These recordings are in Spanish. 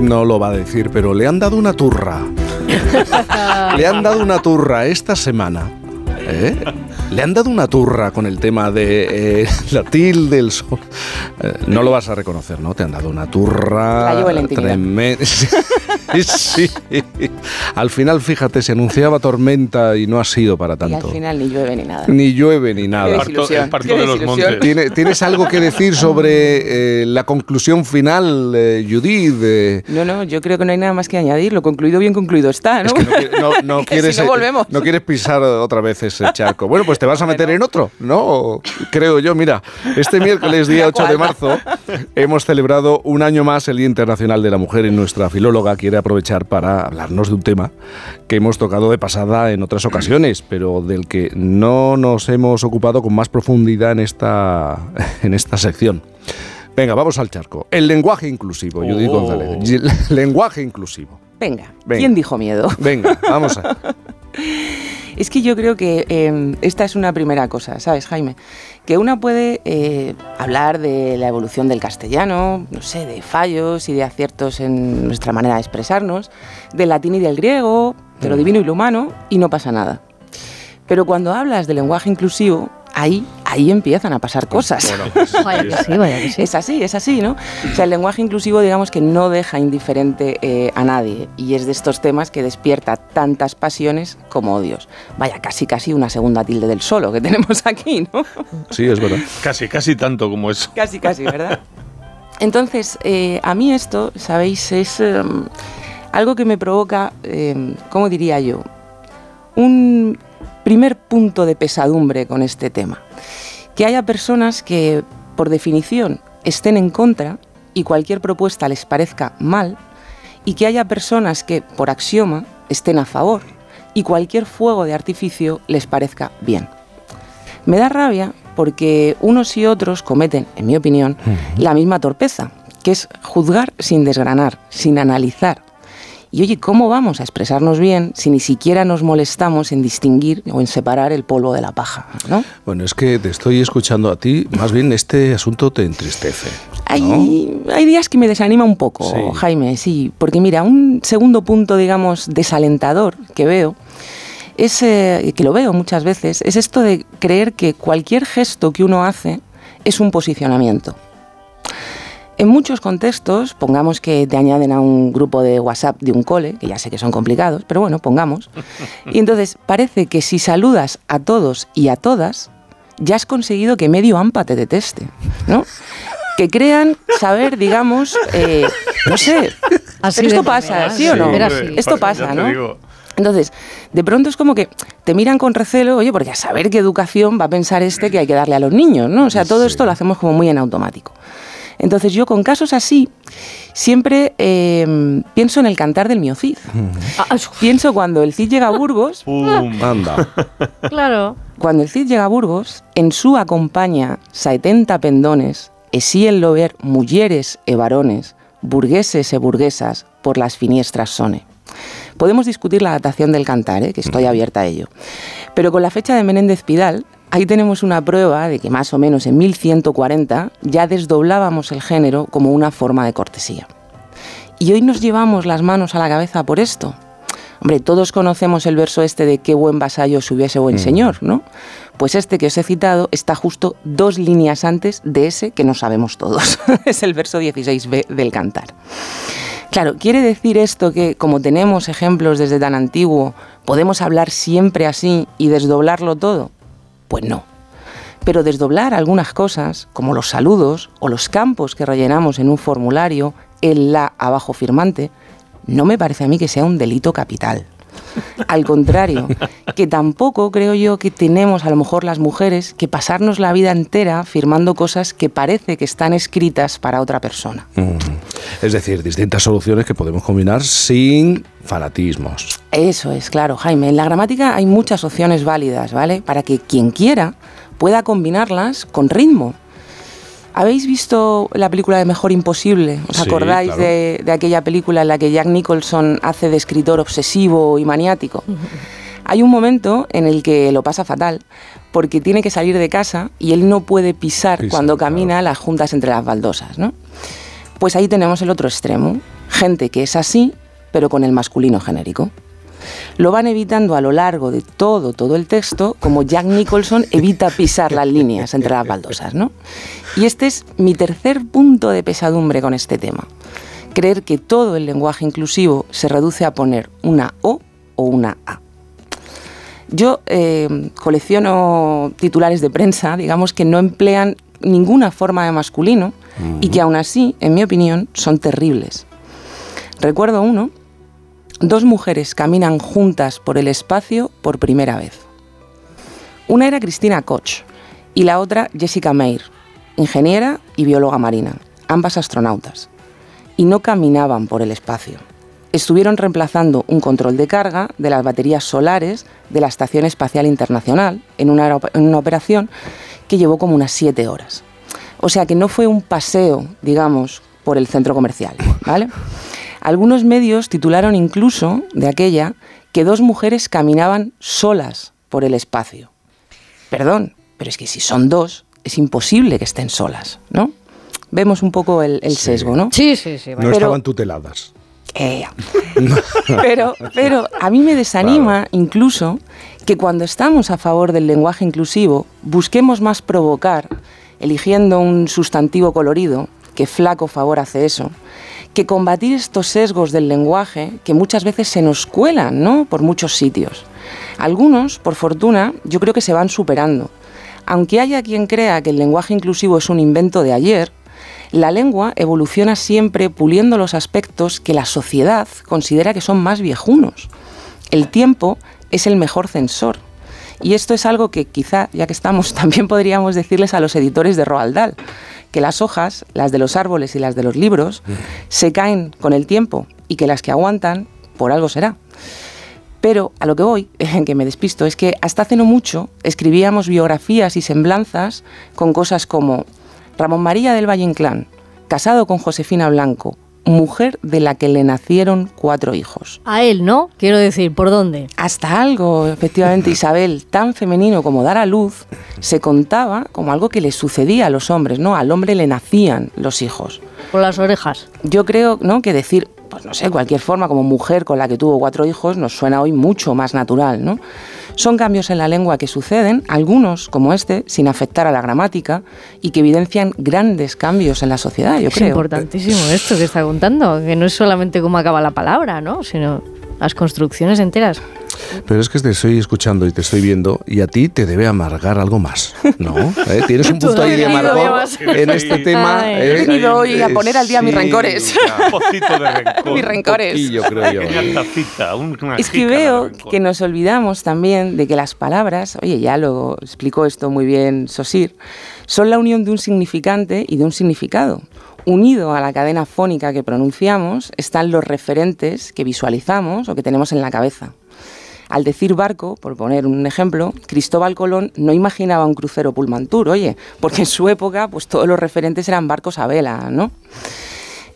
No lo va a decir, pero le han dado una turra. le han dado una turra esta semana. ¿eh? Le han dado una turra con el tema de eh, la tilde del sol. Eh, no lo vas a reconocer, ¿no? Te han dado una turra tremenda. sí. Al final, fíjate, se anunciaba tormenta y no ha sido para tanto. Y al final ni llueve ni nada. Ni llueve ni nada. ¿Tienes, algo que decir sobre eh, la conclusión final, Judith? No, no, yo creo que no hay nada más que añadir. Lo concluido bien concluido está, ¿no? no, quieres, no quieres pisar otra vez ese charco. Bueno, pues te vas a meter en otro, ¿no? Creo yo, mira, este miércoles día 8 de marzo hemos celebrado un año más el Día Internacional de la Mujer y nuestra filóloga aprovechar para hablarnos de un tema que hemos tocado de pasada en otras ocasiones, pero del que no nos hemos ocupado con más profundidad en esta, en esta sección. Venga, vamos al charco. El lenguaje inclusivo, Judith oh. González. lenguaje inclusivo. Venga, ¿quién dijo miedo? Venga, vamos a... Es que yo creo que em, esta es una primera cosa, ¿sabes, Jaime? Que una puede eh, hablar de la evolución del castellano, no sé, de fallos y de aciertos en nuestra manera de expresarnos, del latín y del griego, de lo mm. divino y lo humano, y no pasa nada. Pero cuando hablas de lenguaje inclusivo, ahí, ahí empiezan a pasar cosas. Pues, es así, es así, ¿no? O sea, el lenguaje inclusivo, digamos que no deja indiferente eh, a nadie y es de estos temas que despierta tantas pasiones como odios. Vaya, casi, casi una segunda tilde del solo que tenemos aquí, ¿no? Sí, es verdad. Casi, casi tanto como eso. Casi, casi, ¿verdad? Entonces, eh, a mí esto, ¿sabéis? Es em, algo que me provoca, em, ¿cómo diría yo? Un primer punto de pesadumbre con este tema. Que haya personas que, por definición, estén en contra y cualquier propuesta les parezca mal, y que haya personas que, por axioma, estén a favor y cualquier fuego de artificio les parezca bien. Me da rabia porque unos y otros cometen, en mi opinión, la misma torpeza, que es juzgar sin desgranar, sin analizar, y oye, ¿cómo vamos a expresarnos bien si ni siquiera nos molestamos en distinguir o en separar el polvo de la paja? ¿no? Bueno, es que te estoy escuchando a ti, más bien este asunto te entristece. Hay, hay, días que me desanima un poco, Jaime, sí, porque mira, un segundo punto, digamos, desalentador que veo es, eh, que lo veo muchas veces, es esto de creer que cualquier gesto que uno hace es un posicionamiento. En muchos contextos, pongamos que te añaden a un grupo de WhatsApp de un cole, que ya sé que son complicados, pero bueno, pongamos. Y entonces parece que si saludas a todos y a todas, ya has conseguido que medio AMPA te deteste, ¿no? Que crean saber, digamos, eh, no sé, esto pasa, ¿sí o no? Esto pasa, ¿no? Entonces, de pronto es como que te miran con recelo, oye, porque a saber qué educación va a pensar este que hay que darle a los niños, ¿no? O sea, todo esto lo hacemos como muy en automático. Entonces yo con casos así siempre em, pienso en el cantar del mío Cid. Ah, pienso cuando el Cid llega a Burgos. Anda. claro. Cuando el Cid llega a Burgos, en su acompaña 70 pendones, si el ver mujeres e varones, burgueses e burguesas, por las finiestras sone. Podemos discutir la adaptación del cantar, ¿eh? que estoy abierta a ello. Pero con la fecha de Menéndez Pidal, Ahí tenemos una prueba de que más o menos en 1140 ya desdoblábamos el género como una forma de cortesía. Y hoy nos llevamos las manos a la cabeza por esto. Hombre, todos conocemos el verso este de qué buen vasallo se hubiese buen mm. señor, ¿no? Pues este que os he citado está justo dos líneas antes de ese que no sabemos todos. es el verso 16b del cantar. Claro, ¿quiere decir esto que como tenemos ejemplos desde tan antiguo, podemos hablar siempre así y desdoblarlo todo? Pues no. Pero desdoblar algunas cosas, como los saludos o los campos que rellenamos en un formulario, el la abajo firmante, no me parece a mí que sea un delito capital. Al contrario, que tampoco creo yo que tenemos a lo mejor las mujeres que pasarnos la vida entera firmando cosas que parece que están escritas para otra persona. Es decir, distintas soluciones que podemos combinar sin fanatismos. Eso es, claro, Jaime. En la gramática hay muchas opciones válidas, ¿vale? Para que quien quiera pueda combinarlas con ritmo. ¿Habéis visto la película de Mejor Imposible? ¿Os acordáis de, aquella película en la que Jack Nicholson hace de escritor obsesivo y maniático? Hay un momento en el que lo pasa fatal porque tiene que salir de casa y él no puede pisar cuando camina las juntas entre las baldosas, ¿no? Pues ahí tenemos el otro extremo. gente que es así, pero con el masculino genérico. Lo van evitando a lo largo de todo, todo el texto, como Jack Nicholson evita pisar las líneas entre las baldosas, ¿no? Y este es mi tercer punto de pesadumbre con este tema. Creer que todo el lenguaje inclusivo se reduce a poner una O o una A. Yo eh, colecciono titulares de prensa, digamos, que no emplean ninguna forma de masculino y que aún así, en mi opinión, son terribles. Recuerdo uno, dos mujeres caminan juntas por el espacio por primera vez. Una era Cristina Koch y la otra Jessica Meir, ingeniera y bióloga marina, ambas astronautas, y no caminaban por el espacio estuvieron reemplazando un control de carga de las baterías solares de la Estación Espacial Internacional en una, operación que llevó como unas siete horas. O sea que no fue un paseo, digamos, por el centro comercial, ¿vale? Algunos medios titularon incluso de aquella que dos mujeres caminaban solas por el espacio. Perdón, pero es que si son dos, es imposible que estén solas, ¿no? Vemos un poco el, sesgo, ¿no? Sí, sí, sí. No estaban tuteladas. Eh, pero, pero a mí me desanima incluso que cuando estamos a favor del lenguaje inclusivo busquemos más provocar, eligiendo un sustantivo colorido, que flaco favor hace eso, que combatir estos sesgos del lenguaje que muchas veces se nos cuelan ¿no? por muchos sitios. Algunos, por fortuna, yo creo que se van superando. Aunque haya quien crea que el lenguaje inclusivo es un invento de ayer, la lengua evoluciona siempre puliendo los aspectos que la sociedad considera que son más viejunos. El tiempo es el mejor censor. Y esto es algo que quizá, ya que estamos, también podríamos decirles a los editores de Roald Dahl, que las hojas, las de los árboles y las de los libros, se caen con el tiempo y que las que aguantan, por algo será. Pero a lo que voy, en que me despisto, es que hasta hace no mucho escribíamos biografías y semblanzas con cosas como Ramón María del Valle Inclán, casado con Josefina Blanco, mujer de la que le nacieron cuatro hijos. A él, ¿no? Quiero decir, ¿por dónde? Hasta algo, efectivamente, Isabel, tan femenino como dar a luz, se contaba como algo que le sucedía a los hombres, ¿no? Al hombre le nacían los hijos. Por las orejas. Yo creo, ¿no? Que decir, no sé, cualquier forma, como mujer con la que tuvo cuatro hijos, nos suena hoy mucho más natural, ¿no? Son cambios en la lengua que suceden, algunos, como este, sin afectar a la gramática y que evidencian grandes cambios en la sociedad, yo es creo. Es importantísimo esto que está contando, que no es solamente cómo acaba la palabra, ¿no? sino las construcciones enteras. Pero es que te estoy escuchando y te estoy viendo y a ti te debe amargar algo más, ¿no? ¿Eh? Tienes un punto ahí de amargor en este tema. He ¿eh? venido hoy a poner al día mis rencores. Un pocito de rencor. mis rencores. Un creo yo. es que veo que nos olvidamos también de que las palabras, oye, ya lo explicó esto muy bien Sosir, son la unión de un significante y de un significado unido a la cadena fónica que pronunciamos están los referentes que visualizamos o que tenemos en la cabeza. Al decir barco, por poner un ejemplo, Cristóbal Colón no imaginaba un crucero Pullmantur, oye, porque en su época pues todos los referentes eran barcos a vela, ¿no?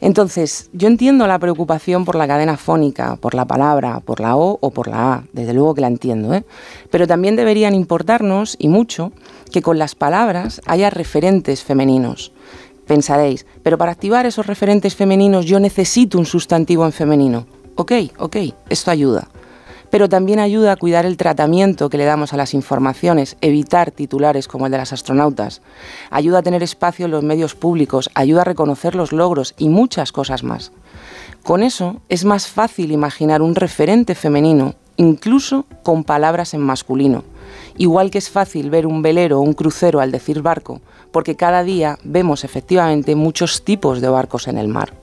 Entonces, yo entiendo la preocupación por la cadena fónica, por la palabra, por la O o por la A, desde luego que la entiendo, ¿eh? pero también deberían importarnos, y mucho, que con las palabras haya referentes femeninos. Pensaréis, pero para activar esos referentes femeninos yo necesito un sustantivo en femenino. Ok, ok, esto ayuda. Pero también ayuda a cuidar el tratamiento que le damos a las informaciones, evitar titulares como el de las astronautas. Ayuda a tener espacio en los medios públicos, ayuda a reconocer los logros y muchas cosas más. Con eso es más fácil imaginar un referente femenino, incluso con palabras en masculino. Igual que es fácil ver un velero o un crucero al decir barco, porque cada día vemos efectivamente muchos tipos de barcos en el mar.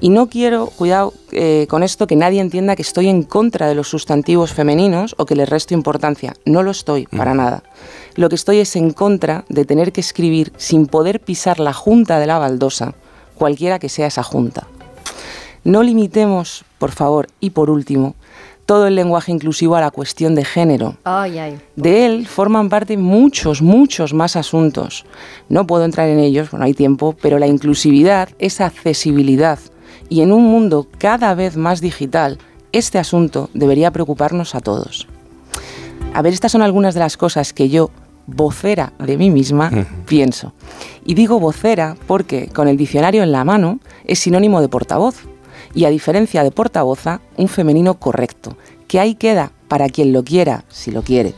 Y no quiero, cuidado eh, con esto, que nadie entienda que estoy en contra de los sustantivos femeninos o que les resto importancia. No lo estoy, para mm. nada. Lo que estoy es en contra de tener que escribir sin poder pisar la junta de la baldosa, cualquiera que sea esa junta. No limitemos, por favor, y por último, todo el lenguaje inclusivo a la cuestión de género. De él forman parte muchos, muchos más asuntos. No puedo entrar en ellos, no hay tiempo, pero la inclusividad es accesibilidad. Y en un mundo cada vez más digital, este asunto debería preocuparnos a todos. A ver, estas son algunas de las cosas que yo, vocera de mí misma, pienso. Y digo vocera porque con el diccionario en la mano es sinónimo de portavoz y a diferencia de portavoza, un femenino correcto, que ahí queda para quien lo quiera, si lo quiere.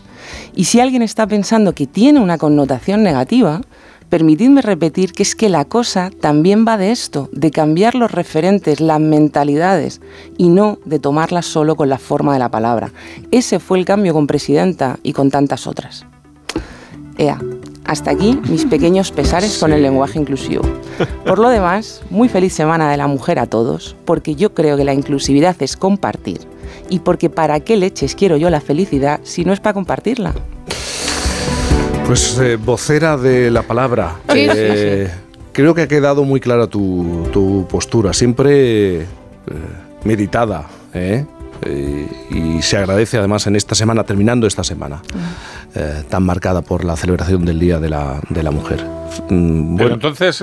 Y si alguien está pensando que tiene una connotación negativa, permitidme repetir que es que la cosa también va de esto, de cambiar los referentes, las mentalidades, y no de tomarlas solo con la forma de la palabra. Ese fue el cambio con Presidenta y con tantas otras. Ea, hasta aquí mis pequeños pesares con el lenguaje inclusivo. Por lo demás, muy feliz semana de la mujer a todos, porque yo creo que la inclusividad es compartir. Y porque para qué leches quiero yo la felicidad si no es para compartirla. Pues eh, vocera de la palabra. Eh, creo que ha quedado muy clara tu, postura, siempre eh, meditada. y se agradece además en esta semana, terminando esta semana, tan marcada por la celebración del Día de la, Mujer. Mm, bueno, entonces